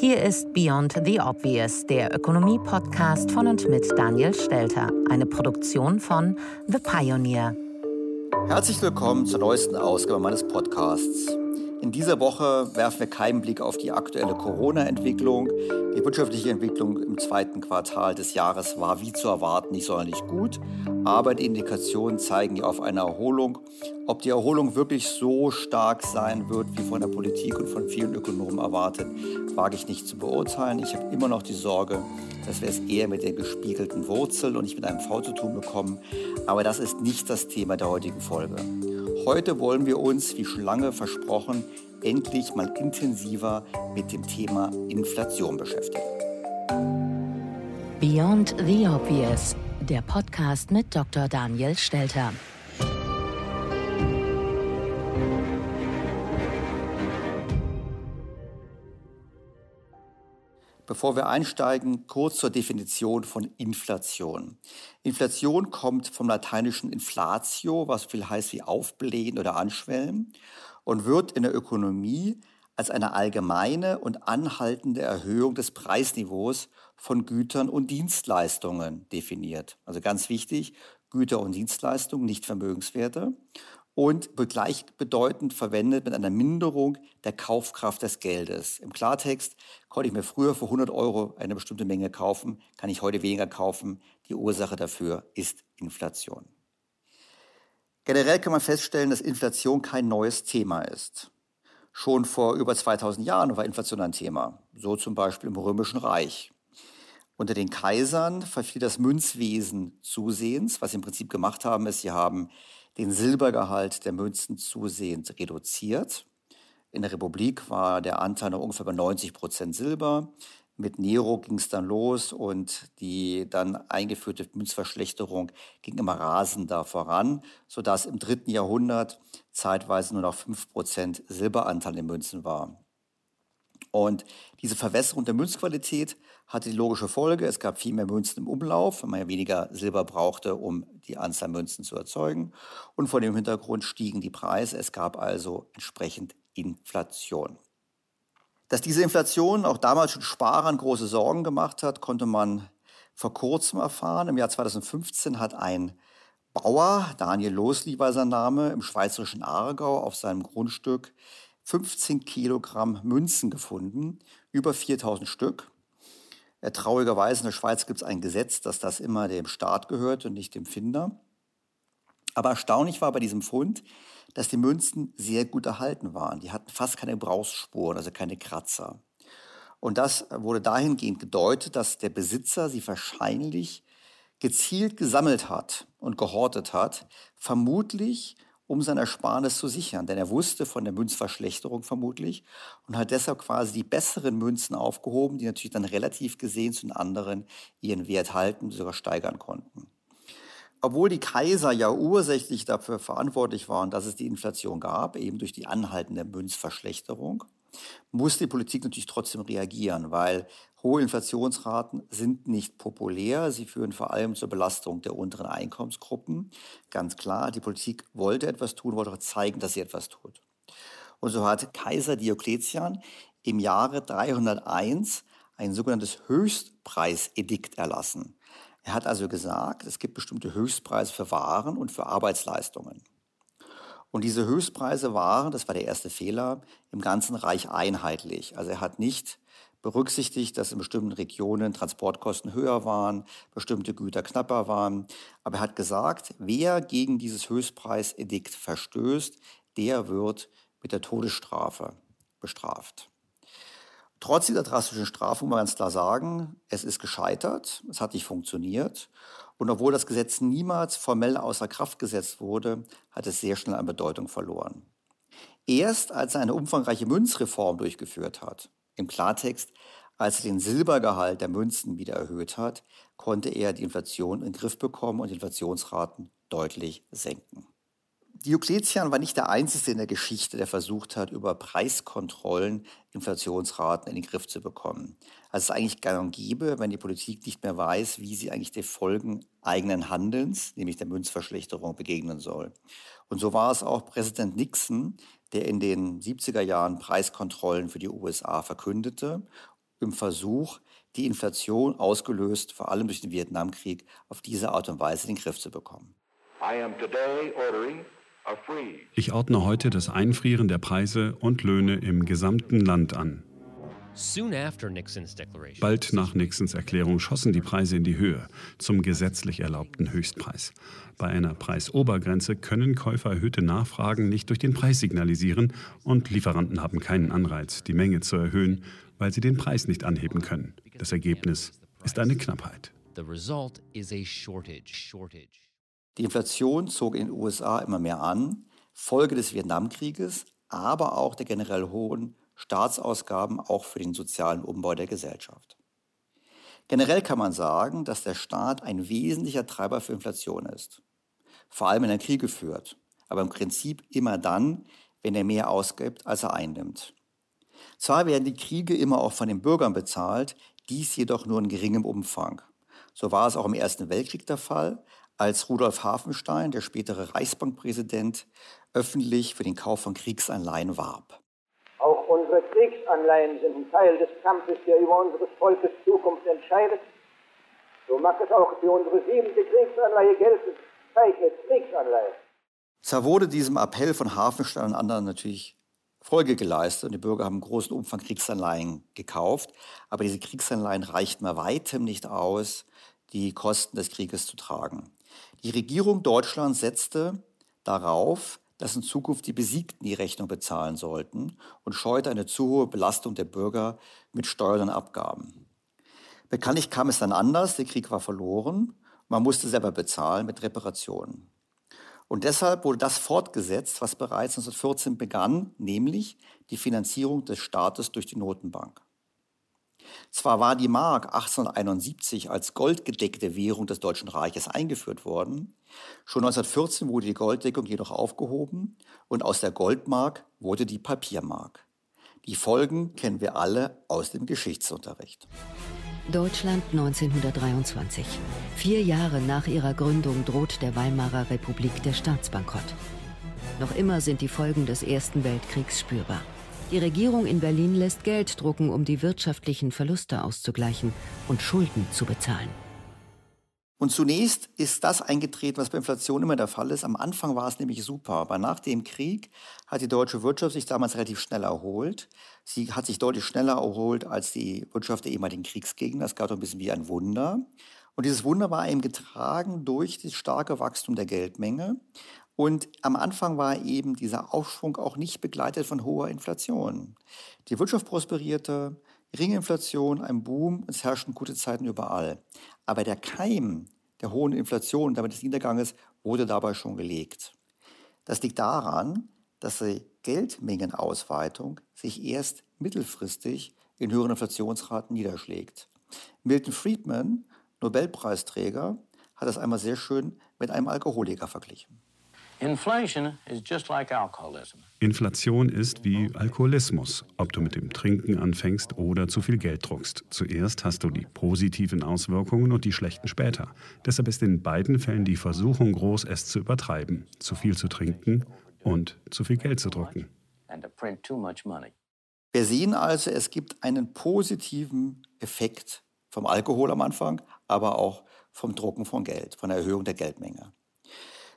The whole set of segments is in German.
Hier ist Beyond the Obvious, der Ökonomie-Podcast von und mit Daniel Stelter, eine Produktion von The Pioneer. Herzlich willkommen zur neuesten Ausgabe meines Podcasts. In dieser Woche werfen wir keinen Blick auf die aktuelle Corona-Entwicklung. Die wirtschaftliche Entwicklung im zweiten Quartal des Jahres war wie zu erwarten nicht sonderlich gut, aber die Indikationen zeigen ja auf eine Erholung. Ob die Erholung wirklich so stark sein wird, wie von der Politik und von vielen Ökonomen erwartet, wage ich nicht zu beurteilen. Ich habe immer noch die Sorge, dass wir es eher mit den gespiegelten Wurzeln und nicht mit einem V zu tun bekommen. Aber das ist nicht das Thema der heutigen Folge. Heute wollen wir uns, wie schon lange versprochen, endlich mal intensiver mit dem Thema Inflation beschäftigen. Beyond the Obvious, der Podcast mit Dr. Daniel Stelter. Bevor wir einsteigen, kurz zur Definition von Inflation. Inflation kommt vom lateinischen inflatio, was viel heißt wie aufblähen oder anschwellen, und wird in der Ökonomie als eine allgemeine und anhaltende Erhöhung des Preisniveaus von Gütern und Dienstleistungen definiert. Also ganz wichtig, Güter und Dienstleistungen, nicht Vermögenswerte und gleichbedeutend verwendet mit einer Minderung der Kaufkraft des Geldes. Im Klartext konnte ich mir früher für 100 Euro eine bestimmte Menge kaufen, kann ich heute weniger kaufen. Die Ursache dafür ist Inflation. Generell kann man feststellen, dass Inflation kein neues Thema ist. Schon vor über 2000 Jahren war Inflation ein Thema, so zum Beispiel im Römischen Reich. Unter den Kaisern verfiel das Münzwesen zusehends. Was sie im Prinzip gemacht haben, ist, sie haben den Silbergehalt der Münzen zusehends reduziert. In der Republik war der Anteil noch ungefähr bei 90 Prozent Silber. Mit Nero ging es dann los und die dann eingeführte Münzverschlechterung ging immer rasender voran, sodass im dritten Jahrhundert zeitweise nur noch 5 Prozent Silberanteil in Münzen war. Und diese Verwässerung der Münzqualität hatte die logische Folge, es gab viel mehr Münzen im Umlauf, weil man ja weniger Silber brauchte, um die Anzahl Münzen zu erzeugen. Und vor dem Hintergrund stiegen die Preise. Es gab also entsprechend Inflation. Dass diese Inflation auch damals schon Sparern große Sorgen gemacht hat, konnte man vor kurzem erfahren. Im Jahr 2015 hat ein Bauer, Daniel Losli war sein Name, im schweizerischen Aargau auf seinem Grundstück 15 Kilogramm Münzen gefunden, über 4000 Stück. Äh, traurigerweise in der Schweiz gibt es ein Gesetz, dass das immer dem Staat gehört und nicht dem Finder. Aber erstaunlich war bei diesem Fund, dass die Münzen sehr gut erhalten waren. Die hatten fast keine Gebrauchsspuren, also keine Kratzer. Und das wurde dahingehend gedeutet, dass der Besitzer sie wahrscheinlich gezielt gesammelt hat und gehortet hat, vermutlich um sein Ersparnis zu sichern. Denn er wusste von der Münzverschlechterung vermutlich und hat deshalb quasi die besseren Münzen aufgehoben, die natürlich dann relativ gesehen zu den anderen ihren Wert halten, sogar steigern konnten. Obwohl die Kaiser ja ursächlich dafür verantwortlich waren, dass es die Inflation gab, eben durch die anhaltende Münzverschlechterung, muss die Politik natürlich trotzdem reagieren, weil hohe Inflationsraten sind nicht populär. Sie führen vor allem zur Belastung der unteren Einkommensgruppen. Ganz klar, die Politik wollte etwas tun, wollte auch zeigen, dass sie etwas tut. Und so hat Kaiser Diokletian im Jahre 301 ein sogenanntes Höchstpreisedikt erlassen. Er hat also gesagt, es gibt bestimmte Höchstpreise für Waren und für Arbeitsleistungen. Und diese Höchstpreise waren, das war der erste Fehler, im ganzen Reich einheitlich. Also er hat nicht berücksichtigt, dass in bestimmten Regionen Transportkosten höher waren, bestimmte Güter knapper waren. Aber er hat gesagt, wer gegen dieses Höchstpreisedikt verstößt, der wird mit der Todesstrafe bestraft. Trotz dieser drastischen Strafe muss man ganz klar sagen, es ist gescheitert, es hat nicht funktioniert. Und obwohl das Gesetz niemals formell außer Kraft gesetzt wurde, hat es sehr schnell an Bedeutung verloren. Erst als er eine umfangreiche Münzreform durchgeführt hat, im Klartext, als er den Silbergehalt der Münzen wieder erhöht hat, konnte er die Inflation in den Griff bekommen und die Inflationsraten deutlich senken. Diokletian war nicht der Einzige in der Geschichte, der versucht hat, über Preiskontrollen Inflationsraten in den Griff zu bekommen. Also es ist eigentlich gang und gäbe, wenn die Politik nicht mehr weiß, wie sie eigentlich den Folgen eigenen Handelns, nämlich der Münzverschlechterung, begegnen soll. Und so war es auch Präsident Nixon, der in den 70er Jahren Preiskontrollen für die USA verkündete, im Versuch, die Inflation ausgelöst, vor allem durch den Vietnamkrieg, auf diese Art und Weise in den Griff zu bekommen. I am today ordering ich ordne heute das Einfrieren der Preise und Löhne im gesamten Land an. Bald nach Nixons Erklärung schossen die Preise in die Höhe zum gesetzlich erlaubten Höchstpreis. Bei einer Preisobergrenze können Käufer erhöhte Nachfragen nicht durch den Preis signalisieren und Lieferanten haben keinen Anreiz, die Menge zu erhöhen, weil sie den Preis nicht anheben können. Das Ergebnis ist eine Knappheit. The result is a shortage. shortage. Die Inflation zog in den USA immer mehr an, Folge des Vietnamkrieges, aber auch der generell hohen Staatsausgaben auch für den sozialen Umbau der Gesellschaft. Generell kann man sagen, dass der Staat ein wesentlicher Treiber für Inflation ist. Vor allem, wenn er Kriege führt, aber im Prinzip immer dann, wenn er mehr ausgibt, als er einnimmt. Zwar werden die Kriege immer auch von den Bürgern bezahlt, dies jedoch nur in geringem Umfang. So war es auch im Ersten Weltkrieg der Fall, als Rudolf Hafenstein, der spätere Reichsbankpräsident, öffentlich für den Kauf von Kriegsanleihen warb. Kriegsanleihen sind ein Teil des Kampfes, der über unseres Volkes Zukunft entscheidet. So mag es auch für unsere siebente Kriegsanleihe gelten, zeichnet Kriegsanleihe. Zwar wurde diesem Appell von Hafenstein und anderen natürlich Folge geleistet und die Bürger haben großen Umfang Kriegsanleihen gekauft, aber diese Kriegsanleihen reichten bei weitem nicht aus, die Kosten des Krieges zu tragen. Die Regierung Deutschlands setzte darauf, dass in Zukunft die Besiegten die Rechnung bezahlen sollten und scheute eine zu hohe Belastung der Bürger mit Steuern und Abgaben. Bekanntlich kam es dann anders, der Krieg war verloren, man musste selber bezahlen mit Reparationen. Und deshalb wurde das fortgesetzt, was bereits 1914 begann, nämlich die Finanzierung des Staates durch die Notenbank. Zwar war die Mark 1871 als goldgedeckte Währung des Deutschen Reiches eingeführt worden, schon 1914 wurde die Golddeckung jedoch aufgehoben und aus der Goldmark wurde die Papiermark. Die Folgen kennen wir alle aus dem Geschichtsunterricht. Deutschland 1923. Vier Jahre nach ihrer Gründung droht der Weimarer Republik der Staatsbankrott. Noch immer sind die Folgen des Ersten Weltkriegs spürbar. Die Regierung in Berlin lässt Geld drucken, um die wirtschaftlichen Verluste auszugleichen und Schulden zu bezahlen. Und zunächst ist das eingetreten, was bei Inflation immer der Fall ist. Am Anfang war es nämlich super, aber nach dem Krieg hat die deutsche Wirtschaft sich damals relativ schnell erholt. Sie hat sich deutlich schneller erholt als die Wirtschaft der ehemaligen Kriegsgegner. Es gab doch ein bisschen wie ein Wunder. Und dieses Wunder war eben getragen durch das starke Wachstum der Geldmenge. Und am Anfang war eben dieser Aufschwung auch nicht begleitet von hoher Inflation. Die Wirtschaft prosperierte, geringe Inflation, ein Boom, es herrschten gute Zeiten überall. Aber der Keim der hohen Inflation und damit des Niederganges wurde dabei schon gelegt. Das liegt daran, dass die Geldmengenausweitung sich erst mittelfristig in höheren Inflationsraten niederschlägt. Milton Friedman, Nobelpreisträger, hat das einmal sehr schön mit einem Alkoholiker verglichen. Inflation ist wie Alkoholismus, ob du mit dem Trinken anfängst oder zu viel Geld druckst. Zuerst hast du die positiven Auswirkungen und die schlechten später. Deshalb ist in beiden Fällen die Versuchung groß, es zu übertreiben, zu viel zu trinken und zu viel Geld zu drucken. Wir sehen also, es gibt einen positiven Effekt vom Alkohol am Anfang, aber auch vom Drucken von Geld, von der Erhöhung der Geldmenge.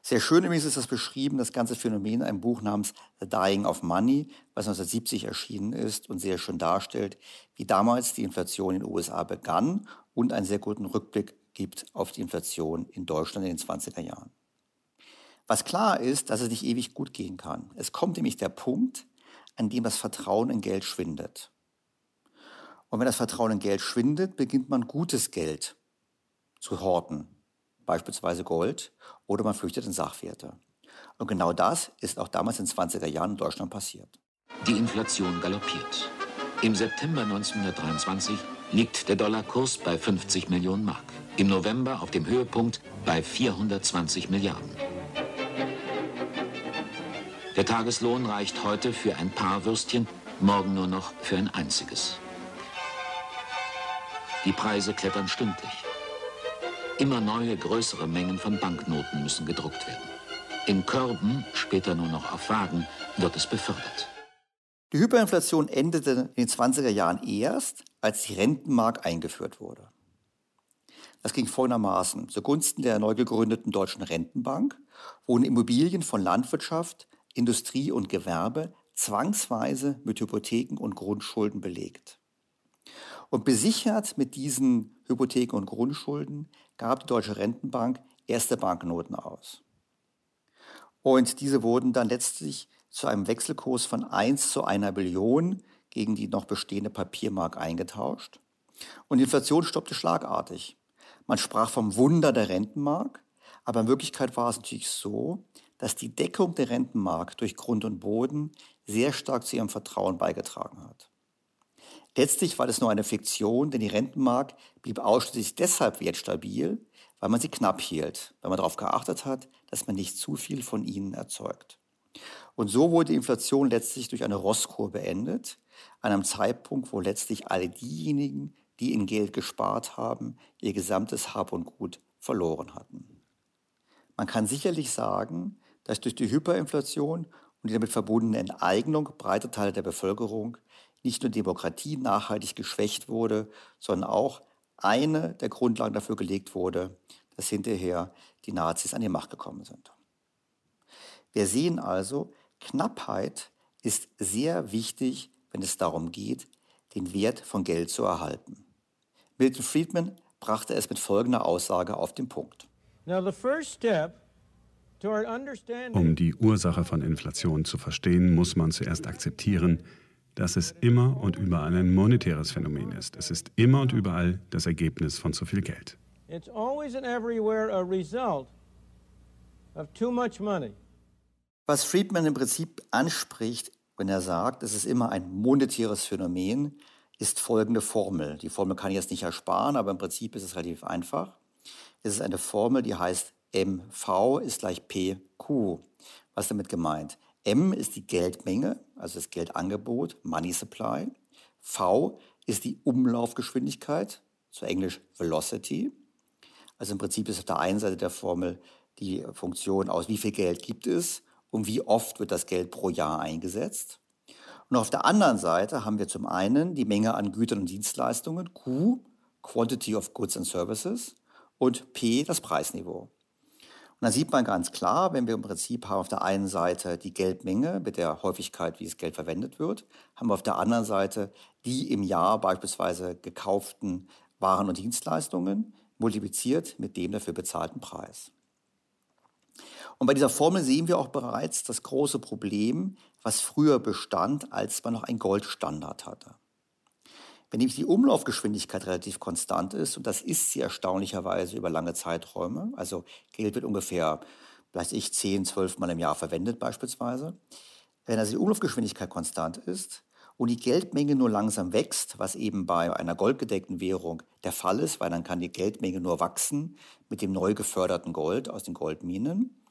Sehr schön übrigens ist das beschrieben, das ganze Phänomen, in einem Buch namens The Dying of Money, was 1970 erschienen ist und sehr schön darstellt, wie damals die Inflation in den USA begann und einen sehr guten Rückblick gibt auf die Inflation in Deutschland in den 20er Jahren. Was klar ist, dass es nicht ewig gut gehen kann. Es kommt nämlich der Punkt, an dem das Vertrauen in Geld schwindet. Und wenn das Vertrauen in Geld schwindet, beginnt man gutes Geld zu horten, beispielsweise Gold, oder man flüchtet in Sachwerte. Und genau das ist auch damals in den 20er Jahren in Deutschland passiert. Die Inflation galoppiert. Im September 1923 liegt der Dollarkurs bei 50 Millionen Mark. Im November auf dem Höhepunkt bei 420 Milliarden. Der Tageslohn reicht heute für ein paar Würstchen, morgen nur noch für ein einziges. Die Preise klettern stündlich. Immer neue, größere Mengen von Banknoten müssen gedruckt werden. In Körben, später nur noch auf Wagen, wird es befördert. Die Hyperinflation endete in den 20er Jahren erst, als die Rentenmark eingeführt wurde. Das ging folgendermaßen. Zugunsten der neu gegründeten Deutschen Rentenbank wurden Immobilien von Landwirtschaft, Industrie und Gewerbe zwangsweise mit Hypotheken und Grundschulden belegt. Und besichert mit diesen Hypotheken und Grundschulden gab die Deutsche Rentenbank erste Banknoten aus. Und diese wurden dann letztlich zu einem Wechselkurs von 1 zu einer Billion gegen die noch bestehende Papiermark eingetauscht. Und die Inflation stoppte schlagartig. Man sprach vom Wunder der Rentenmark, aber in Wirklichkeit war es natürlich so, dass die Deckung der Rentenmark durch Grund und Boden sehr stark zu ihrem Vertrauen beigetragen hat. Letztlich war das nur eine Fiktion, denn die Rentenmark blieb ausschließlich deshalb wertstabil, weil man sie knapp hielt, weil man darauf geachtet hat, dass man nicht zu viel von ihnen erzeugt. Und so wurde die Inflation letztlich durch eine Rosskur beendet, an einem Zeitpunkt, wo letztlich alle diejenigen, die in Geld gespart haben, ihr gesamtes Hab und Gut verloren hatten. Man kann sicherlich sagen, dass durch die Hyperinflation und die damit verbundene Enteignung breiter Teile der Bevölkerung nicht nur Demokratie nachhaltig geschwächt wurde, sondern auch eine der Grundlagen dafür gelegt wurde, dass hinterher die Nazis an die Macht gekommen sind. Wir sehen also, Knappheit ist sehr wichtig, wenn es darum geht, den Wert von Geld zu erhalten. Milton Friedman brachte es mit folgender Aussage auf den Punkt. Um die Ursache von Inflation zu verstehen, muss man zuerst akzeptieren, dass es immer und überall ein monetäres Phänomen ist. Es ist immer und überall das Ergebnis von zu viel Geld. It's always and everywhere a result of too much money. Was Friedman im Prinzip anspricht, wenn er sagt, es ist immer ein monetäres Phänomen, ist folgende Formel. Die Formel kann ich jetzt nicht ersparen, aber im Prinzip ist es relativ einfach. Es ist eine Formel, die heißt MV ist gleich PQ. Was ist damit gemeint? M ist die Geldmenge, also das Geldangebot, Money Supply. V ist die Umlaufgeschwindigkeit, zu Englisch Velocity. Also im Prinzip ist auf der einen Seite der Formel die Funktion aus, wie viel Geld gibt es und wie oft wird das Geld pro Jahr eingesetzt. Und auf der anderen Seite haben wir zum einen die Menge an Gütern und Dienstleistungen, Q, Quantity of Goods and Services, und P das Preisniveau. Und dann sieht man ganz klar, wenn wir im Prinzip haben auf der einen Seite die Geldmenge mit der Häufigkeit, wie das Geld verwendet wird, haben wir auf der anderen Seite die im Jahr beispielsweise gekauften Waren und Dienstleistungen multipliziert mit dem dafür bezahlten Preis. Und bei dieser Formel sehen wir auch bereits das große Problem, was früher bestand, als man noch einen Goldstandard hatte. Wenn nämlich die Umlaufgeschwindigkeit relativ konstant ist, und das ist sie erstaunlicherweise über lange Zeiträume, also Geld wird ungefähr, weiß ich, 10, 12 Mal im Jahr verwendet beispielsweise, wenn also die Umlaufgeschwindigkeit konstant ist und die Geldmenge nur langsam wächst, was eben bei einer goldgedeckten Währung der Fall ist, weil dann kann die Geldmenge nur wachsen mit dem neu geförderten Gold aus den Goldminen,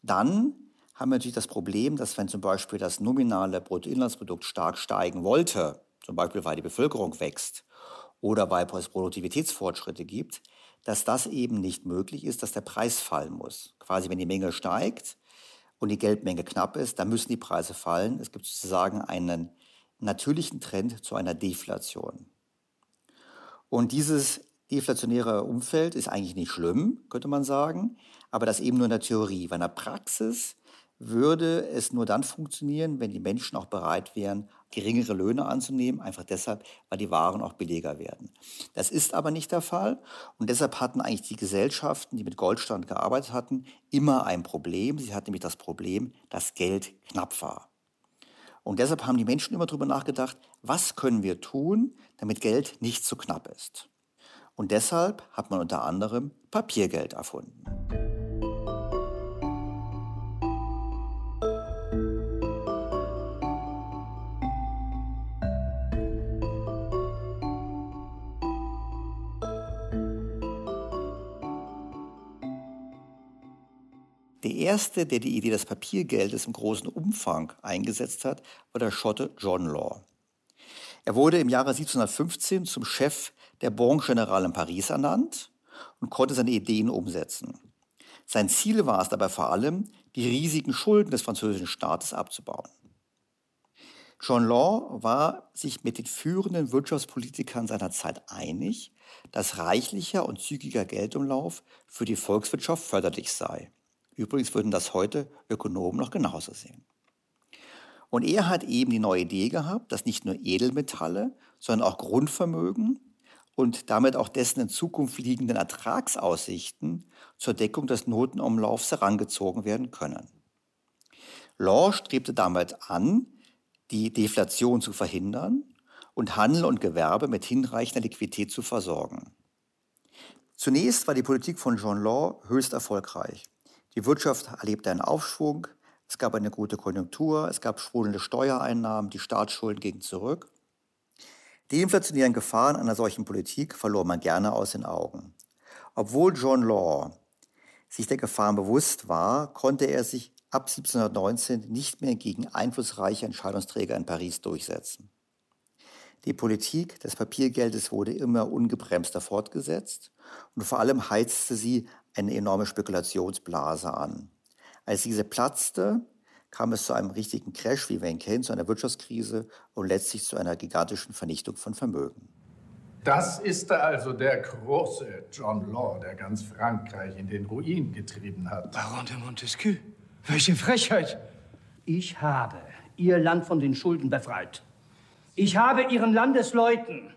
dann haben wir natürlich das Problem, dass wenn zum Beispiel das nominale Bruttoinlandsprodukt stark steigen wollte, zum Beispiel weil die Bevölkerung wächst oder weil es Produktivitätsfortschritte gibt, dass das eben nicht möglich ist, dass der Preis fallen muss. Quasi wenn die Menge steigt und die Geldmenge knapp ist, dann müssen die Preise fallen. Es gibt sozusagen einen natürlichen Trend zu einer Deflation. Und dieses deflationäre Umfeld ist eigentlich nicht schlimm, könnte man sagen, aber das eben nur in der Theorie. Weil in der Praxis würde es nur dann funktionieren, wenn die Menschen auch bereit wären, geringere Löhne anzunehmen, einfach deshalb, weil die Waren auch billiger werden. Das ist aber nicht der Fall und deshalb hatten eigentlich die Gesellschaften, die mit Goldstand gearbeitet hatten, immer ein Problem. Sie hatten nämlich das Problem, dass Geld knapp war. Und deshalb haben die Menschen immer darüber nachgedacht, was können wir tun, damit Geld nicht zu knapp ist. Und deshalb hat man unter anderem Papiergeld erfunden. Erste, der die Idee des Papiergeldes im großen Umfang eingesetzt hat, war der Schotte John Law. Er wurde im Jahre 1715 zum Chef der Banque Générale in Paris ernannt und konnte seine Ideen umsetzen. Sein Ziel war es dabei vor allem, die riesigen Schulden des französischen Staates abzubauen. John Law war sich mit den führenden Wirtschaftspolitikern seiner Zeit einig, dass reichlicher und zügiger Geldumlauf für die Volkswirtschaft förderlich sei. Übrigens würden das heute Ökonomen noch genauso sehen. Und er hat eben die neue Idee gehabt, dass nicht nur Edelmetalle, sondern auch Grundvermögen und damit auch dessen in Zukunft liegenden Ertragsaussichten zur Deckung des Notenumlaufs herangezogen werden können. Law strebte damit an, die Deflation zu verhindern und Handel und Gewerbe mit hinreichender Liquidität zu versorgen. Zunächst war die Politik von John Law höchst erfolgreich. Die Wirtschaft erlebte einen Aufschwung, es gab eine gute Konjunktur, es gab sprudelnde Steuereinnahmen, die Staatsschulden gingen zurück. Die inflationären Gefahren einer solchen Politik verlor man gerne aus den Augen. Obwohl John Law sich der Gefahren bewusst war, konnte er sich ab 1719 nicht mehr gegen einflussreiche Entscheidungsträger in Paris durchsetzen. Die Politik des Papiergeldes wurde immer ungebremster fortgesetzt und vor allem heizte sie eine enorme Spekulationsblase an. Als diese platzte, kam es zu einem richtigen Crash, wie wir ihn kennen, zu einer Wirtschaftskrise und letztlich zu einer gigantischen Vernichtung von Vermögen. Das ist also der große John Law, der ganz Frankreich in den Ruin getrieben hat. Baron de Montesquieu, welche Frechheit! Ich habe Ihr Land von den Schulden befreit. Ich habe Ihren Landesleuten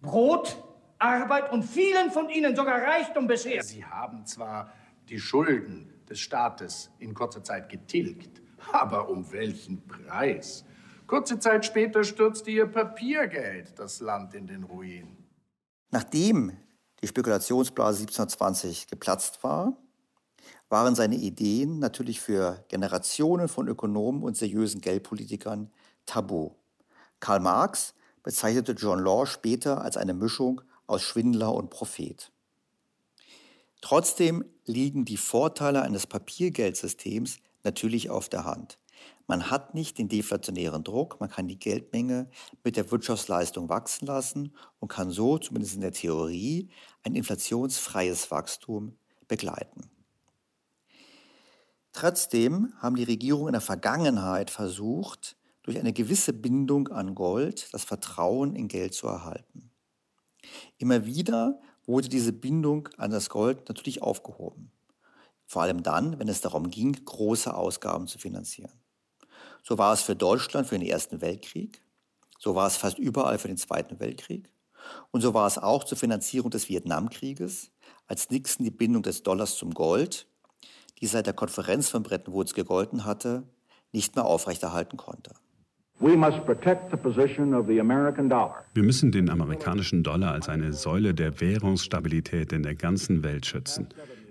Brot, Arbeit und vielen von ihnen sogar Reichtum beschert. Sie haben zwar die Schulden des Staates in kurzer Zeit getilgt, aber um welchen Preis? Kurze Zeit später stürzte ihr Papiergeld das Land in den Ruin. Nachdem die Spekulationsblase 1720 geplatzt war, waren seine Ideen natürlich für Generationen von Ökonomen und seriösen Geldpolitikern tabu. Karl Marx bezeichnete John Law später als eine Mischung aus Schwindler und Prophet. Trotzdem liegen die Vorteile eines Papiergeldsystems natürlich auf der Hand. Man hat nicht den deflationären Druck, man kann die Geldmenge mit der Wirtschaftsleistung wachsen lassen und kann so, zumindest in der Theorie, ein inflationsfreies Wachstum begleiten. Trotzdem haben die Regierungen in der Vergangenheit versucht, durch eine gewisse Bindung an Gold das Vertrauen in Geld zu erhalten. Immer wieder wurde diese Bindung an das Gold natürlich aufgehoben. Vor allem dann, wenn es darum ging, große Ausgaben zu finanzieren. So war es für Deutschland für den Ersten Weltkrieg, so war es fast überall für den Zweiten Weltkrieg und so war es auch zur Finanzierung des Vietnamkrieges, als Nixon die Bindung des Dollars zum Gold, die seit der Konferenz von Bretton Woods gegolten hatte, nicht mehr aufrechterhalten konnte. Wir müssen den amerikanischen Dollar als eine Säule der Währungsstabilität in der ganzen Welt schützen.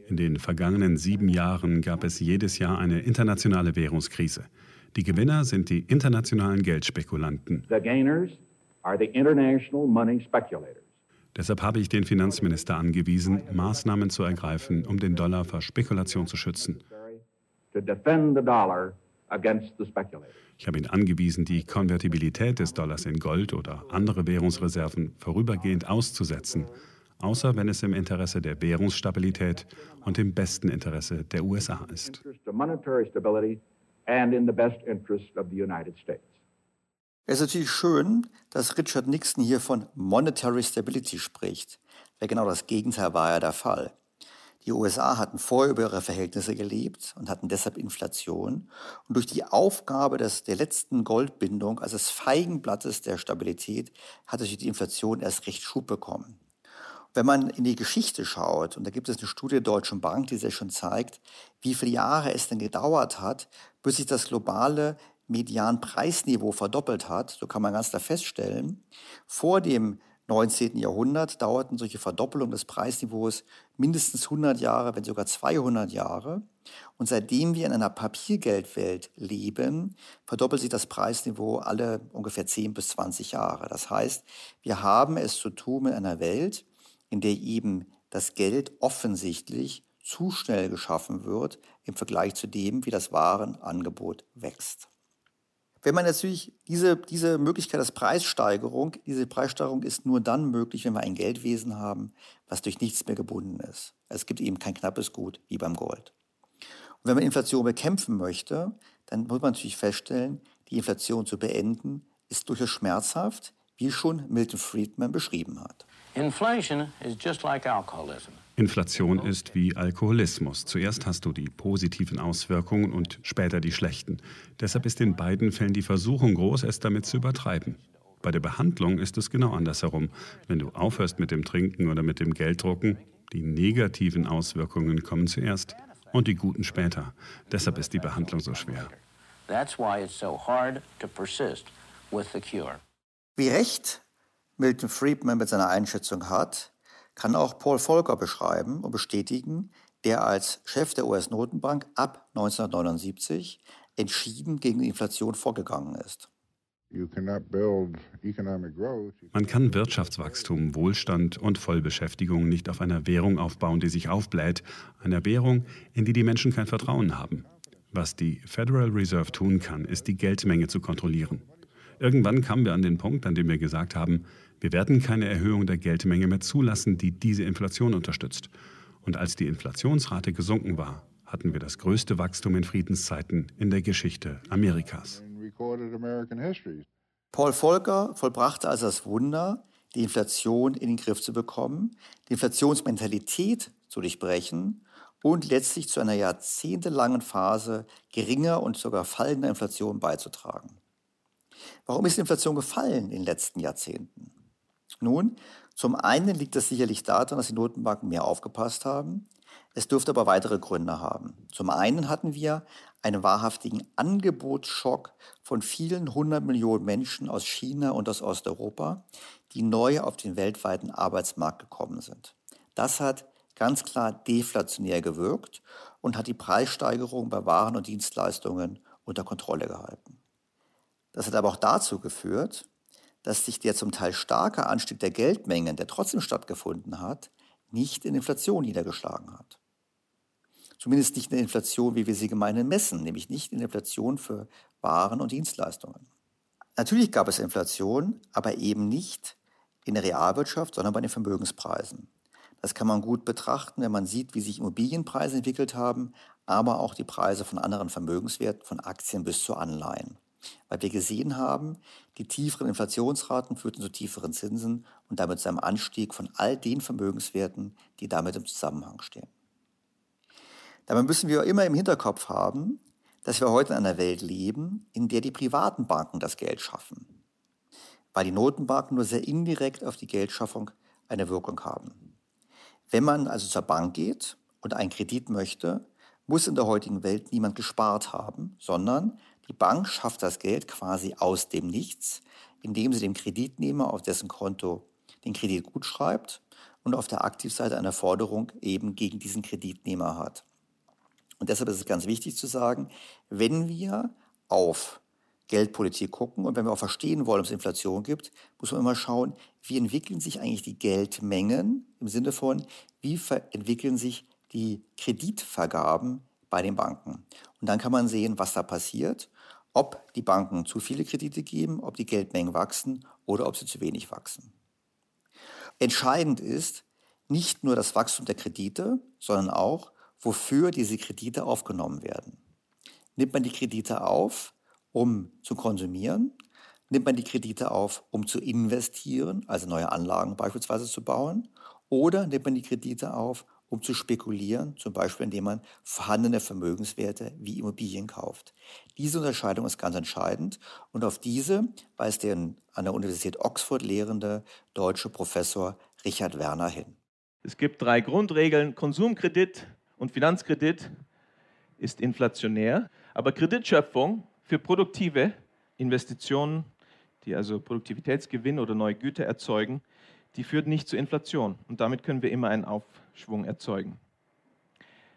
In den vergangenen sieben Jahren gab es jedes Jahr eine internationale Währungskrise. Die Gewinner sind die internationalen Geldspekulanten. Deshalb habe ich den Finanzminister angewiesen, Maßnahmen zu ergreifen, um den Dollar vor Spekulation zu schützen. Ich habe ihn angewiesen, die Konvertibilität des Dollars in Gold oder andere Währungsreserven vorübergehend auszusetzen, außer wenn es im Interesse der Währungsstabilität und im besten Interesse der USA ist. Es ist natürlich schön, dass Richard Nixon hier von Monetary Stability spricht, weil genau das Gegenteil war ja der Fall. Die USA hatten vorher über ihre Verhältnisse gelebt und hatten deshalb Inflation. Und durch die Aufgabe des, der letzten Goldbindung, also des Feigenblattes der Stabilität, hatte sich die Inflation erst recht Schub bekommen. Wenn man in die Geschichte schaut, und da gibt es eine Studie der Deutschen Bank, die sehr schon zeigt, wie viele Jahre es denn gedauert hat, bis sich das globale Medianpreisniveau verdoppelt hat, so kann man ganz klar feststellen, vor dem 19. Jahrhundert dauerten solche Verdoppelungen des Preisniveaus mindestens 100 Jahre, wenn sogar 200 Jahre. Und seitdem wir in einer Papiergeldwelt leben, verdoppelt sich das Preisniveau alle ungefähr 10 bis 20 Jahre. Das heißt, wir haben es zu tun mit einer Welt, in der eben das Geld offensichtlich zu schnell geschaffen wird im Vergleich zu dem, wie das Warenangebot wächst. Wenn man natürlich diese, diese Möglichkeit der Preissteigerung, diese Preissteigerung ist nur dann möglich, wenn wir ein Geldwesen haben, was durch nichts mehr gebunden ist. Es gibt eben kein knappes Gut wie beim Gold. Und wenn man Inflation bekämpfen möchte, dann muss man natürlich feststellen, die Inflation zu beenden, ist durchaus schmerzhaft, wie schon Milton Friedman beschrieben hat. Inflation ist wie Alkoholismus. Zuerst hast du die positiven Auswirkungen und später die schlechten. Deshalb ist in beiden Fällen die Versuchung groß, es damit zu übertreiben. Bei der Behandlung ist es genau andersherum. Wenn du aufhörst mit dem Trinken oder mit dem Gelddrucken, die negativen Auswirkungen kommen zuerst und die guten später. Deshalb ist die Behandlung so schwer. Wie recht Milton Friedman mit seiner Einschätzung hat, kann auch Paul Volcker beschreiben und bestätigen, der als Chef der US-Notenbank ab 1979 entschieden gegen die Inflation vorgegangen ist. Man kann Wirtschaftswachstum, Wohlstand und Vollbeschäftigung nicht auf einer Währung aufbauen, die sich aufbläht, einer Währung, in die die Menschen kein Vertrauen haben. Was die Federal Reserve tun kann, ist die Geldmenge zu kontrollieren. Irgendwann kamen wir an den Punkt, an dem wir gesagt haben, wir werden keine Erhöhung der Geldmenge mehr zulassen, die diese Inflation unterstützt. Und als die Inflationsrate gesunken war, hatten wir das größte Wachstum in Friedenszeiten in der Geschichte Amerikas. Paul Volcker vollbrachte also das Wunder, die Inflation in den Griff zu bekommen, die Inflationsmentalität zu durchbrechen und letztlich zu einer jahrzehntelangen Phase geringer und sogar fallender Inflation beizutragen. Warum ist die Inflation gefallen in den letzten Jahrzehnten? Nun, zum einen liegt es sicherlich daran, dass die Notenbanken mehr aufgepasst haben. Es dürfte aber weitere Gründe haben. Zum einen hatten wir einen wahrhaftigen Angebotsschock von vielen hundert Millionen Menschen aus China und aus Osteuropa, die neu auf den weltweiten Arbeitsmarkt gekommen sind. Das hat ganz klar deflationär gewirkt und hat die Preissteigerung bei Waren und Dienstleistungen unter Kontrolle gehalten. Das hat aber auch dazu geführt, dass sich der zum Teil starke Anstieg der Geldmengen, der trotzdem stattgefunden hat, nicht in Inflation niedergeschlagen hat. Zumindest nicht in Inflation, wie wir sie gemeinhin messen, nämlich nicht in Inflation für Waren und Dienstleistungen. Natürlich gab es Inflation, aber eben nicht in der Realwirtschaft, sondern bei den Vermögenspreisen. Das kann man gut betrachten, wenn man sieht, wie sich Immobilienpreise entwickelt haben, aber auch die Preise von anderen Vermögenswerten, von Aktien bis zu Anleihen. Weil wir gesehen haben, die tieferen Inflationsraten führten zu tieferen Zinsen und damit zu einem Anstieg von all den Vermögenswerten, die damit im Zusammenhang stehen. Dabei müssen wir immer im Hinterkopf haben, dass wir heute in einer Welt leben, in der die privaten Banken das Geld schaffen, weil die Notenbanken nur sehr indirekt auf die Geldschaffung eine Wirkung haben. Wenn man also zur Bank geht und einen Kredit möchte, muss in der heutigen Welt niemand gespart haben, sondern die Bank schafft das Geld quasi aus dem Nichts, indem sie dem Kreditnehmer auf dessen Konto den Kredit gut schreibt und auf der Aktivseite eine Forderung eben gegen diesen Kreditnehmer hat. Und deshalb ist es ganz wichtig zu sagen, wenn wir auf Geldpolitik gucken und wenn wir auch verstehen wollen, ob es Inflation gibt, muss man immer schauen, wie entwickeln sich eigentlich die Geldmengen im Sinne von, wie entwickeln sich die Kreditvergaben bei den Banken. Und dann kann man sehen, was da passiert, ob die Banken zu viele Kredite geben, ob die Geldmengen wachsen oder ob sie zu wenig wachsen. Entscheidend ist nicht nur das Wachstum der Kredite, sondern auch, wofür diese Kredite aufgenommen werden. Nimmt man die Kredite auf, um zu konsumieren? Nimmt man die Kredite auf, um zu investieren, also neue Anlagen beispielsweise zu bauen? Oder nimmt man die Kredite auf, um zu spekulieren, zum Beispiel indem man vorhandene Vermögenswerte wie Immobilien kauft? Diese Unterscheidung ist ganz entscheidend und auf diese weist der an der Universität Oxford lehrende deutsche Professor Richard Werner hin. Es gibt drei Grundregeln. Konsumkredit, und Finanzkredit ist inflationär, aber Kreditschöpfung für produktive Investitionen, die also Produktivitätsgewinn oder neue Güter erzeugen, die führt nicht zu Inflation und damit können wir immer einen Aufschwung erzeugen.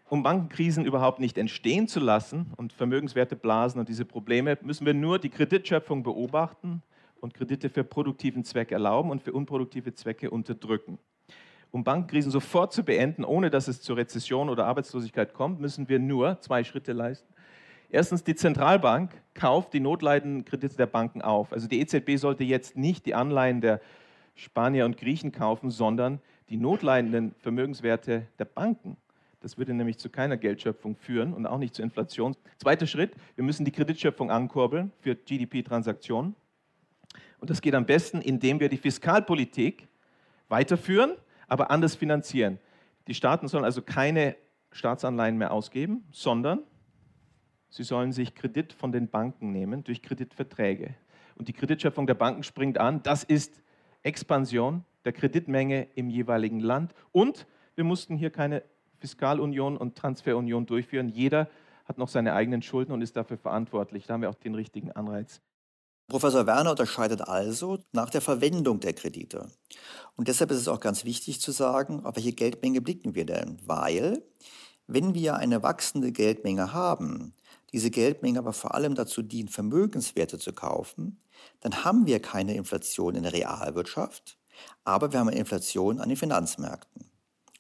Um Bankenkrisen überhaupt nicht entstehen zu lassen und Vermögenswerte blasen und diese Probleme, müssen wir nur die Kreditschöpfung beobachten und Kredite für produktiven Zweck erlauben und für unproduktive Zwecke unterdrücken. Um Bankkrisen sofort zu beenden, ohne dass es zur Rezession oder Arbeitslosigkeit kommt, müssen wir nur zwei Schritte leisten. Erstens, die Zentralbank kauft die notleidenden Kredite der Banken auf. Also die EZB sollte jetzt nicht die Anleihen der Spanier und Griechen kaufen, sondern die notleidenden Vermögenswerte der Banken. Das würde nämlich zu keiner Geldschöpfung führen und auch nicht zur Inflation. Zweiter Schritt, wir müssen die Kreditschöpfung ankurbeln für GDP-Transaktionen. Und das geht am besten, indem wir die Fiskalpolitik weiterführen aber anders finanzieren. Die Staaten sollen also keine Staatsanleihen mehr ausgeben, sondern sie sollen sich Kredit von den Banken nehmen durch Kreditverträge. Und die Kreditschöpfung der Banken springt an. Das ist Expansion der Kreditmenge im jeweiligen Land. Und wir mussten hier keine Fiskalunion und Transferunion durchführen. Jeder hat noch seine eigenen Schulden und ist dafür verantwortlich. Da haben wir auch den richtigen Anreiz. Professor Werner unterscheidet also nach der Verwendung der Kredite. Und deshalb ist es auch ganz wichtig zu sagen, auf welche Geldmenge blicken wir denn? Weil, wenn wir eine wachsende Geldmenge haben, diese Geldmenge aber vor allem dazu dient, Vermögenswerte zu kaufen, dann haben wir keine Inflation in der Realwirtschaft, aber wir haben eine Inflation an den Finanzmärkten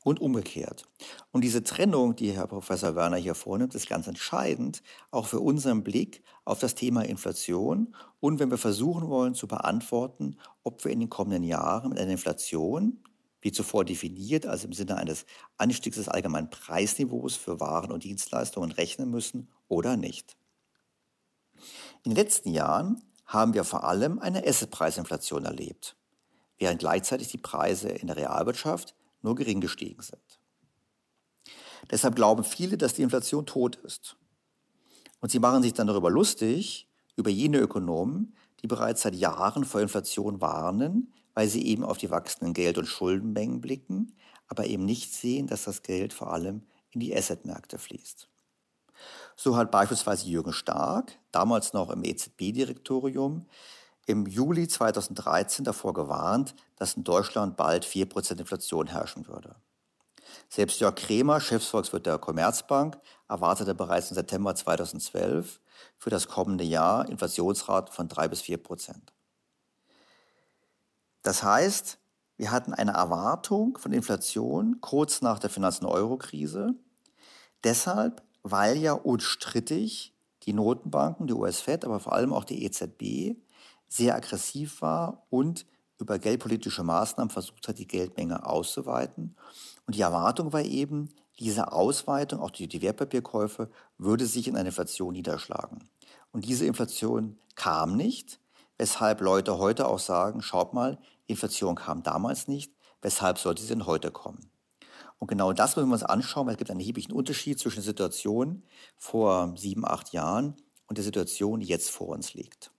und umgekehrt. Und diese Trennung, die Herr Professor Werner hier vornimmt, ist ganz entscheidend, auch für unseren Blick auf das Thema Inflation und wenn wir versuchen wollen zu beantworten, ob wir in den kommenden Jahren mit einer Inflation, wie zuvor definiert, also im Sinne eines Anstiegs des allgemeinen Preisniveaus für Waren und Dienstleistungen rechnen müssen oder nicht. In den letzten Jahren haben wir vor allem eine Assetpreisinflation erlebt, während gleichzeitig die Preise in der Realwirtschaft nur gering gestiegen sind. Deshalb glauben viele, dass die Inflation tot ist. Und sie machen sich dann darüber lustig, über jene Ökonomen, die bereits seit Jahren vor Inflation warnen, weil sie eben auf die wachsenden Geld- und Schuldenmengen blicken, aber eben nicht sehen, dass das Geld vor allem in die Assetmärkte fließt. So hat beispielsweise Jürgen Stark, damals noch im EZB-Direktorium, im Juli 2013 davor gewarnt, dass in Deutschland bald 4% Inflation herrschen würde. Selbst Jörg Kremer, Chefsvolkswirt der Commerzbank, erwartete bereits im September 2012 für das kommende Jahr Inflationsraten von 3 bis 4 Prozent. Das heißt, wir hatten eine Erwartung von Inflation kurz nach der Finanz- und Euro-Krise. Deshalb, weil ja unstrittig die Notenbanken, die US-Fed, aber vor allem auch die EZB sehr aggressiv war und über geldpolitische Maßnahmen versucht hat, die Geldmenge auszuweiten. Und die Erwartung war eben, diese Ausweitung, auch die, die Wertpapierkäufe, würde sich in einer Inflation niederschlagen. Und diese Inflation kam nicht, weshalb Leute heute auch sagen, schaut mal, Inflation kam damals nicht, weshalb sollte sie denn heute kommen? Und genau das müssen wir uns anschauen, weil es gibt einen erheblichen Unterschied zwischen der Situation vor sieben, acht Jahren und der Situation, die jetzt vor uns liegt.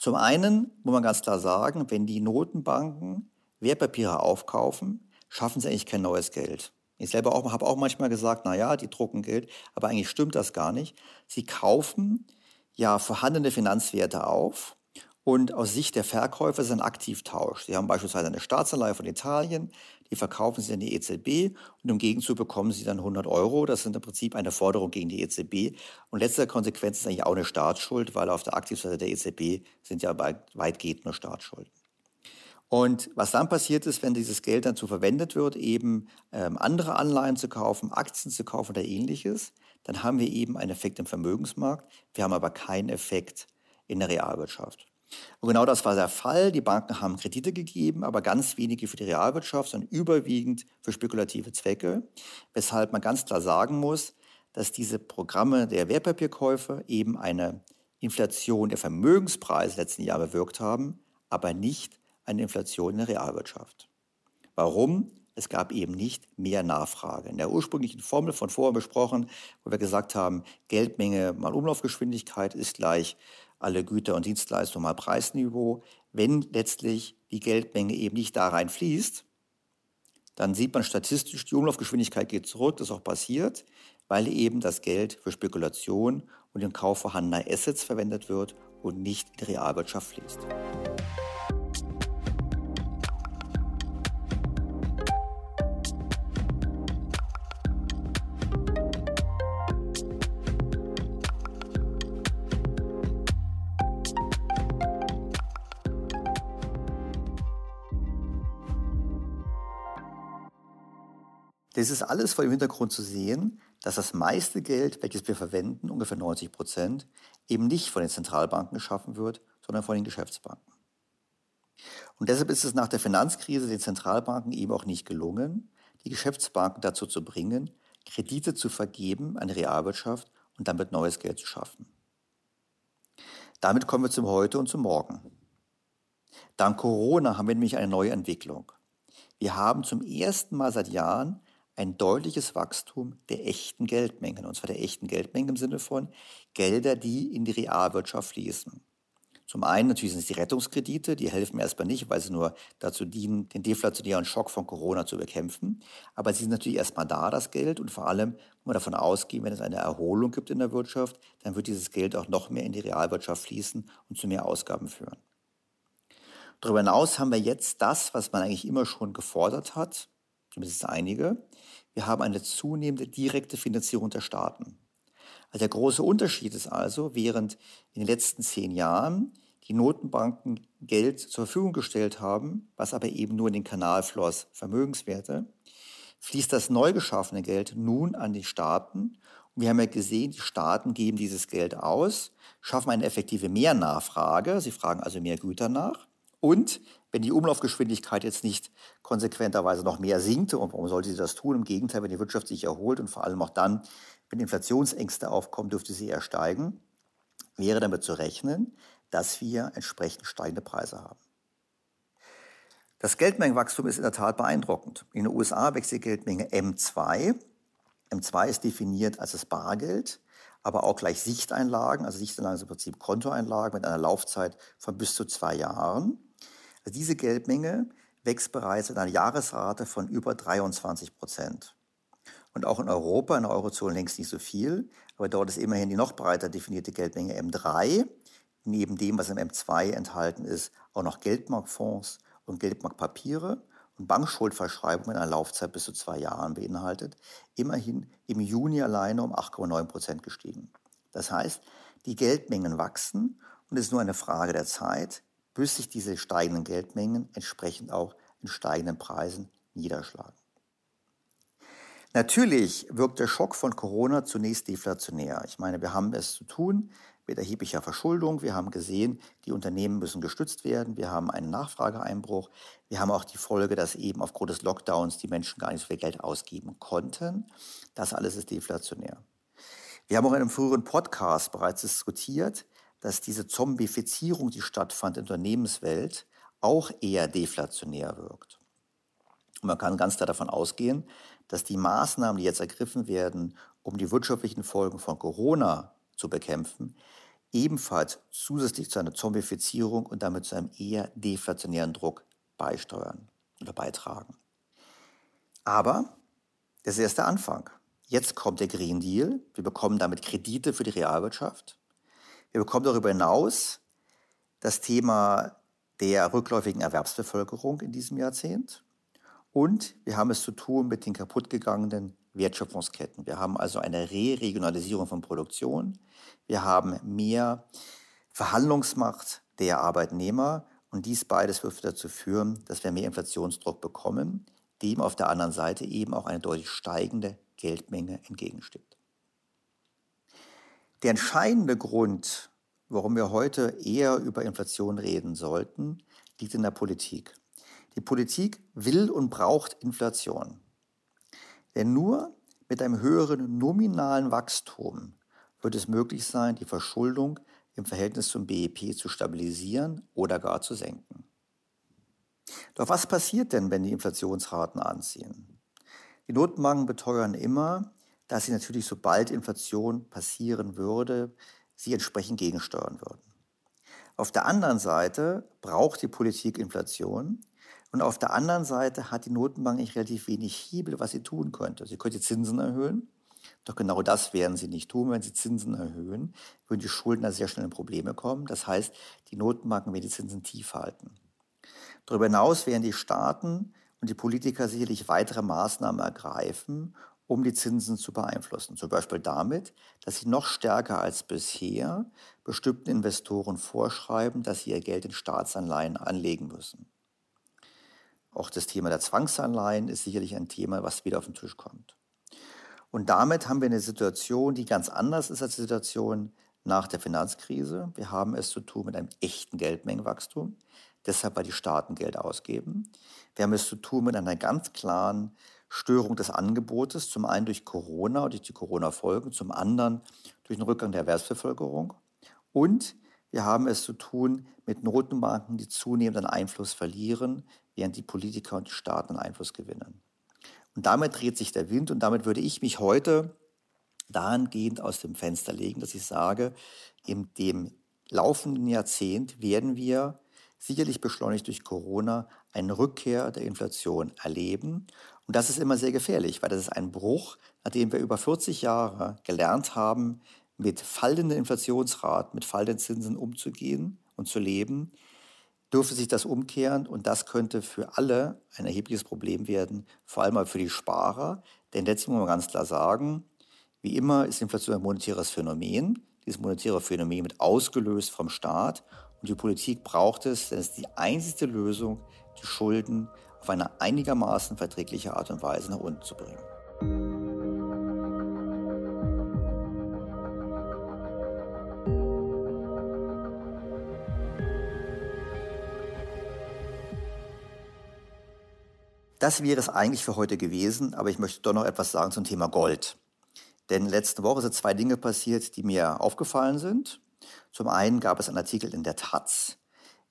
Zum einen muss man ganz klar sagen, wenn die Notenbanken Wertpapiere aufkaufen, schaffen sie eigentlich kein neues Geld. Ich selber auch, habe auch manchmal gesagt, na ja, die drucken Geld, aber eigentlich stimmt das gar nicht. Sie kaufen ja vorhandene Finanzwerte auf und aus Sicht der Verkäufer ist es ein Aktivtausch. Sie haben beispielsweise eine Staatsanleihe von Italien, die verkaufen sie an die EZB und im Gegenzug bekommen sie dann 100 Euro. Das ist im Prinzip eine Forderung gegen die EZB. Und letzter Konsequenz ist eigentlich auch eine Staatsschuld, weil auf der Aktivseite der EZB sind ja weitgehend nur Staatsschulden. Und was dann passiert ist, wenn dieses Geld dazu verwendet wird, eben ähm, andere Anleihen zu kaufen, Aktien zu kaufen oder ähnliches, dann haben wir eben einen Effekt im Vermögensmarkt. Wir haben aber keinen Effekt in der Realwirtschaft. Und genau das war der Fall. Die Banken haben Kredite gegeben, aber ganz wenige für die Realwirtschaft, sondern überwiegend für spekulative Zwecke, weshalb man ganz klar sagen muss, dass diese Programme der Wertpapierkäufe eben eine Inflation der Vermögenspreise letzten Jahre bewirkt haben, aber nicht eine Inflation in der Realwirtschaft. Warum? Es gab eben nicht mehr Nachfrage. In der ursprünglichen Formel von vorher besprochen, wo wir gesagt haben, Geldmenge mal Umlaufgeschwindigkeit ist gleich alle Güter und Dienstleistungen mal Preisniveau. Wenn letztlich die Geldmenge eben nicht da rein fließt, dann sieht man statistisch, die Umlaufgeschwindigkeit geht zurück, das ist auch passiert, weil eben das Geld für Spekulation und den Kauf vorhandener Assets verwendet wird und nicht in die Realwirtschaft fließt. Das ist alles vor dem Hintergrund zu sehen, dass das meiste Geld, welches wir verwenden, ungefähr 90 Prozent, eben nicht von den Zentralbanken geschaffen wird, sondern von den Geschäftsbanken. Und deshalb ist es nach der Finanzkrise den Zentralbanken eben auch nicht gelungen, die Geschäftsbanken dazu zu bringen, Kredite zu vergeben an die Realwirtschaft und damit neues Geld zu schaffen. Damit kommen wir zum Heute und zum Morgen. Dank Corona haben wir nämlich eine neue Entwicklung. Wir haben zum ersten Mal seit Jahren ein deutliches Wachstum der echten Geldmengen. Und zwar der echten Geldmengen im Sinne von Gelder, die in die Realwirtschaft fließen. Zum einen natürlich sind es die Rettungskredite, die helfen erstmal nicht, weil sie nur dazu dienen, den deflationären Schock von Corona zu bekämpfen. Aber sie sind natürlich erstmal da, das Geld. Und vor allem muss man davon ausgehen, wenn es eine Erholung gibt in der Wirtschaft, dann wird dieses Geld auch noch mehr in die Realwirtschaft fließen und zu mehr Ausgaben führen. Darüber hinaus haben wir jetzt das, was man eigentlich immer schon gefordert hat, zumindest einige, wir haben eine zunehmende direkte Finanzierung der Staaten. Also der große Unterschied ist also, während in den letzten zehn Jahren die Notenbanken Geld zur Verfügung gestellt haben, was aber eben nur in den Kanal floss, Vermögenswerte, fließt das neu geschaffene Geld nun an die Staaten. Und wir haben ja gesehen, die Staaten geben dieses Geld aus, schaffen eine effektive Mehrnachfrage, sie fragen also mehr Güter nach und wenn die Umlaufgeschwindigkeit jetzt nicht konsequenterweise noch mehr sinkt, und warum sollte sie das tun? Im Gegenteil, wenn die Wirtschaft sich erholt und vor allem auch dann, wenn Inflationsängste aufkommen, dürfte sie eher steigen, wäre damit zu rechnen, dass wir entsprechend steigende Preise haben. Das Geldmengenwachstum ist in der Tat beeindruckend. In den USA wächst die Geldmenge M2. M2 ist definiert als das Bargeld, aber auch gleich Sichteinlagen. Also Sichteinlagen sind im Prinzip Kontoeinlagen mit einer Laufzeit von bis zu zwei Jahren. Diese Geldmenge wächst bereits in einer Jahresrate von über 23 Prozent. Und auch in Europa, in der Eurozone längst nicht so viel, aber dort ist immerhin die noch breiter definierte Geldmenge M3, neben dem, was im M2 enthalten ist, auch noch Geldmarktfonds und Geldmarktpapiere und Bankschuldverschreibungen in einer Laufzeit bis zu zwei Jahren beinhaltet, immerhin im Juni alleine um 8,9 Prozent gestiegen. Das heißt, die Geldmengen wachsen und es ist nur eine Frage der Zeit, bis sich diese steigenden Geldmengen entsprechend auch in steigenden Preisen niederschlagen. Natürlich wirkt der Schock von Corona zunächst deflationär. Ich meine, wir haben es zu tun mit erheblicher Verschuldung. Wir haben gesehen, die Unternehmen müssen gestützt werden. Wir haben einen Nachfrageeinbruch. Wir haben auch die Folge, dass eben aufgrund des Lockdowns die Menschen gar nicht so viel Geld ausgeben konnten. Das alles ist deflationär. Wir haben auch in einem früheren Podcast bereits diskutiert, dass diese Zombifizierung, die stattfand in der Unternehmenswelt, auch eher deflationär wirkt. Und man kann ganz klar davon ausgehen, dass die Maßnahmen, die jetzt ergriffen werden, um die wirtschaftlichen Folgen von Corona zu bekämpfen, ebenfalls zusätzlich zu einer Zombifizierung und damit zu einem eher deflationären Druck beisteuern oder beitragen. Aber das ist erst der Anfang. Jetzt kommt der Green Deal. Wir bekommen damit Kredite für die Realwirtschaft. Wir bekommen darüber hinaus das Thema der rückläufigen Erwerbsbevölkerung in diesem Jahrzehnt. Und wir haben es zu tun mit den kaputtgegangenen Wertschöpfungsketten. Wir haben also eine Re-Regionalisierung von Produktion. Wir haben mehr Verhandlungsmacht der Arbeitnehmer. Und dies beides wird dazu führen, dass wir mehr Inflationsdruck bekommen, dem auf der anderen Seite eben auch eine deutlich steigende Geldmenge entgegensteht. Der entscheidende Grund, warum wir heute eher über Inflation reden sollten, liegt in der Politik. Die Politik will und braucht Inflation. Denn nur mit einem höheren nominalen Wachstum wird es möglich sein, die Verschuldung im Verhältnis zum BIP zu stabilisieren oder gar zu senken. Doch was passiert denn, wenn die Inflationsraten anziehen? Die Notenbanken beteuern immer, dass sie natürlich, sobald Inflation passieren würde, sie entsprechend gegensteuern würden. Auf der anderen Seite braucht die Politik Inflation, und auf der anderen Seite hat die Notenbank nicht relativ wenig Hebel, was sie tun könnte. Sie könnte Zinsen erhöhen. Doch genau das werden sie nicht tun. Wenn sie Zinsen erhöhen, würden die Schuldner sehr schnell in Probleme kommen. Das heißt, die Notenbanken werden die Zinsen tief halten. Darüber hinaus werden die Staaten und die Politiker sicherlich weitere Maßnahmen ergreifen, um die Zinsen zu beeinflussen. Zum Beispiel damit, dass sie noch stärker als bisher bestimmten Investoren vorschreiben, dass sie ihr Geld in Staatsanleihen anlegen müssen. Auch das Thema der Zwangsanleihen ist sicherlich ein Thema, was wieder auf den Tisch kommt. Und damit haben wir eine Situation, die ganz anders ist als die Situation nach der Finanzkrise. Wir haben es zu tun mit einem echten Geldmengenwachstum, deshalb weil die Staaten Geld ausgeben. Wir haben es zu tun mit einer ganz klaren Störung des Angebotes, zum einen durch Corona und durch die Corona-Folgen, zum anderen durch den Rückgang der Erwerbsbevölkerung. Und wir haben es zu tun mit Notenbanken, die zunehmend an Einfluss verlieren, während die Politiker und die Staaten Einfluss gewinnen. Und damit dreht sich der Wind und damit würde ich mich heute dahingehend aus dem Fenster legen, dass ich sage, in dem laufenden Jahrzehnt werden wir sicherlich beschleunigt durch Corona eine Rückkehr der Inflation erleben. Und das ist immer sehr gefährlich, weil das ist ein Bruch, nachdem wir über 40 Jahre gelernt haben, mit fallenden Inflationsraten, mit fallenden Zinsen umzugehen und zu leben, dürfte sich das umkehren und das könnte für alle ein erhebliches Problem werden, vor allem für die Sparer. Denn letztlich muss man ganz klar sagen, wie immer ist Inflation ein monetäres Phänomen. Dieses monetäre Phänomen wird ausgelöst vom Staat und die Politik braucht es, denn es ist die einzige Lösung, die Schulden auf eine einigermaßen verträgliche Art und Weise nach unten zu bringen. Das wäre es eigentlich für heute gewesen, aber ich möchte doch noch etwas sagen zum Thema Gold. Denn letzte Woche sind zwei Dinge passiert, die mir aufgefallen sind. Zum einen gab es einen Artikel in der Taz,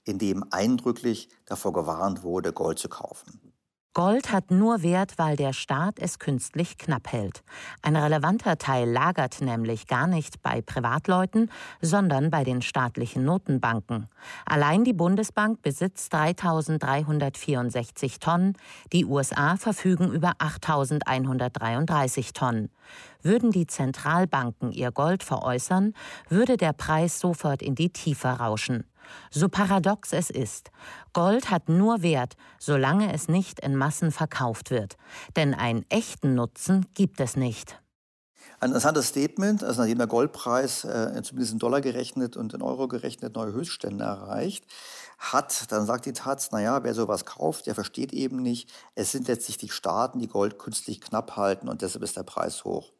in dem eindrücklich davor gewarnt wurde, Gold zu kaufen. Gold hat nur Wert, weil der Staat es künstlich knapp hält. Ein relevanter Teil lagert nämlich gar nicht bei Privatleuten, sondern bei den staatlichen Notenbanken. Allein die Bundesbank besitzt 3364 Tonnen, die USA verfügen über 8133 Tonnen. Würden die Zentralbanken ihr Gold veräußern, würde der Preis sofort in die Tiefe rauschen. So paradox es ist, Gold hat nur Wert, solange es nicht in Massen verkauft wird. Denn einen echten Nutzen gibt es nicht. Ein interessantes Statement, also nachdem der Goldpreis äh, zumindest in Dollar gerechnet und in Euro gerechnet neue Höchststände erreicht, hat, dann sagt die Taz, naja, wer sowas kauft, der versteht eben nicht, es sind letztlich die Staaten, die Gold künstlich knapp halten und deshalb ist der Preis hoch.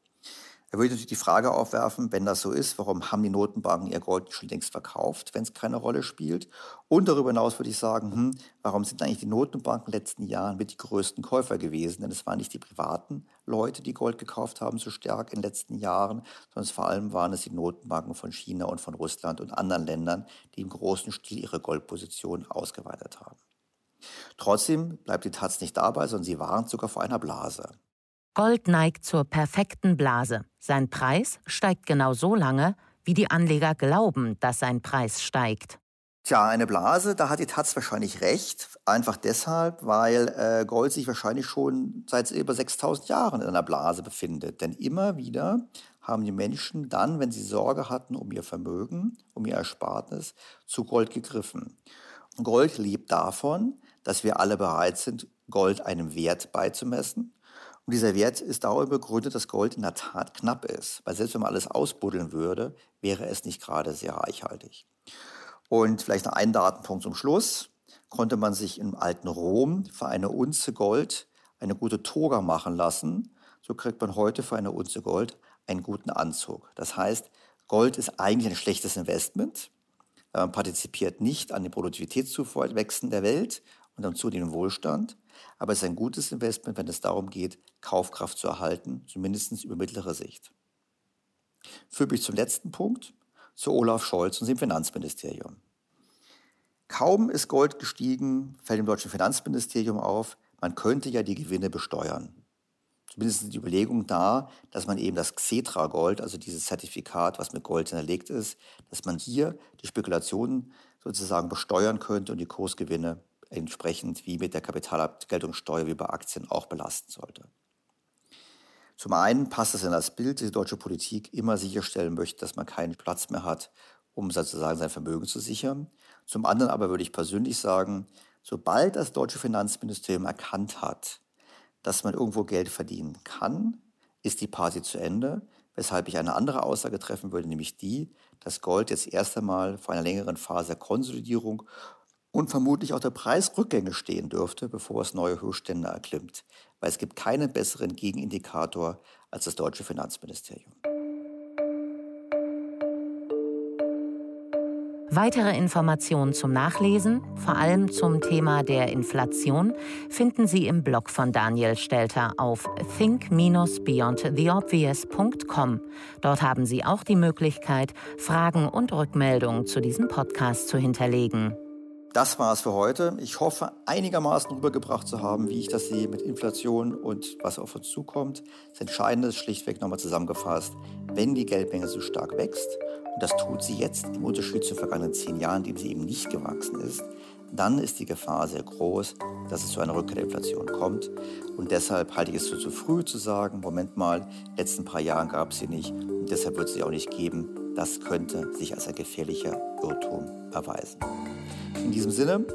Er würde natürlich die Frage aufwerfen, wenn das so ist, warum haben die Notenbanken ihr Gold schon längst verkauft, wenn es keine Rolle spielt? Und darüber hinaus würde ich sagen, hm, warum sind eigentlich die Notenbanken in den letzten Jahren mit die größten Käufer gewesen? Denn es waren nicht die privaten Leute, die Gold gekauft haben, so stark in den letzten Jahren, sondern vor allem waren es die Notenbanken von China und von Russland und anderen Ländern, die im großen Stil ihre Goldposition ausgeweitet haben. Trotzdem bleibt die Taz nicht dabei, sondern sie warnt sogar vor einer Blase. Gold neigt zur perfekten Blase. Sein Preis steigt genau so lange, wie die Anleger glauben, dass sein Preis steigt. Tja, eine Blase, da hat die Taz wahrscheinlich recht. Einfach deshalb, weil äh, Gold sich wahrscheinlich schon seit über 6000 Jahren in einer Blase befindet. Denn immer wieder haben die Menschen dann, wenn sie Sorge hatten um ihr Vermögen, um ihr Erspartnis, zu Gold gegriffen. Gold lebt davon, dass wir alle bereit sind, Gold einem Wert beizumessen. Und dieser Wert ist darüber begründet, dass Gold in der Tat knapp ist. Weil selbst wenn man alles ausbuddeln würde, wäre es nicht gerade sehr reichhaltig. Und vielleicht noch einen Datenpunkt zum Schluss. Konnte man sich im alten Rom für eine Unze Gold eine gute Toga machen lassen, so kriegt man heute für eine Unze Gold einen guten Anzug. Das heißt, Gold ist eigentlich ein schlechtes Investment. Man partizipiert nicht an den Produktivitätszuwächsen der Welt und am zunehmenden Wohlstand. Aber es ist ein gutes Investment, wenn es darum geht, Kaufkraft zu erhalten, zumindest über mittlere Sicht. Führt mich zum letzten Punkt, zu Olaf Scholz und dem Finanzministerium. Kaum ist Gold gestiegen, fällt dem deutschen Finanzministerium auf, man könnte ja die Gewinne besteuern. Zumindest ist die Überlegung da, dass man eben das Xetra-Gold, also dieses Zertifikat, was mit Gold hinterlegt ist, dass man hier die Spekulationen sozusagen besteuern könnte und die Kursgewinne entsprechend wie mit der Kapitalabgeltungssteuer wie bei Aktien auch belasten sollte. Zum einen passt es in das Bild, dass die deutsche Politik immer sicherstellen möchte, dass man keinen Platz mehr hat, um sozusagen sein Vermögen zu sichern. Zum anderen aber würde ich persönlich sagen, sobald das deutsche Finanzministerium erkannt hat, dass man irgendwo Geld verdienen kann, ist die Party zu Ende, weshalb ich eine andere Aussage treffen würde, nämlich die, dass Gold jetzt erst einmal vor einer längeren Phase der Konsolidierung und vermutlich auch der Preisrückgänge stehen dürfte, bevor es neue Höchststände erklimmt, weil es gibt keinen besseren Gegenindikator als das deutsche Finanzministerium. Weitere Informationen zum Nachlesen, vor allem zum Thema der Inflation, finden Sie im Blog von Daniel Stelter auf think-beyondtheobvious.com. Dort haben Sie auch die Möglichkeit, Fragen und Rückmeldungen zu diesem Podcast zu hinterlegen. Das war es für heute. Ich hoffe, einigermaßen rübergebracht zu haben, wie ich das sehe mit Inflation und was auf uns zukommt. Das Entscheidende ist schlichtweg nochmal zusammengefasst, wenn die Geldmenge so stark wächst, und das tut sie jetzt im Unterschied zu vergangenen zehn Jahren, in dem sie eben nicht gewachsen ist, dann ist die Gefahr sehr groß, dass es zu einer Rückkehr der Inflation kommt. Und deshalb halte ich es für zu früh zu sagen, Moment mal, letzten paar Jahren gab es sie nicht und deshalb wird es sie auch nicht geben. Das könnte sich als ein gefährlicher Irrtum erweisen. In diesem Sinne,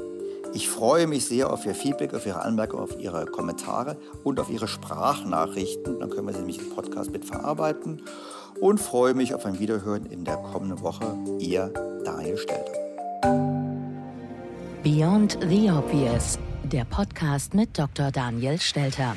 ich freue mich sehr auf Ihr Feedback, auf Ihre Anmerkungen, auf Ihre Kommentare und auf Ihre Sprachnachrichten. Dann können wir sie nämlich im Podcast mit verarbeiten und freue mich auf ein Wiederhören in der kommenden Woche. Ihr Daniel Stelter. Beyond the Obvious, der Podcast mit Dr. Daniel Stelter.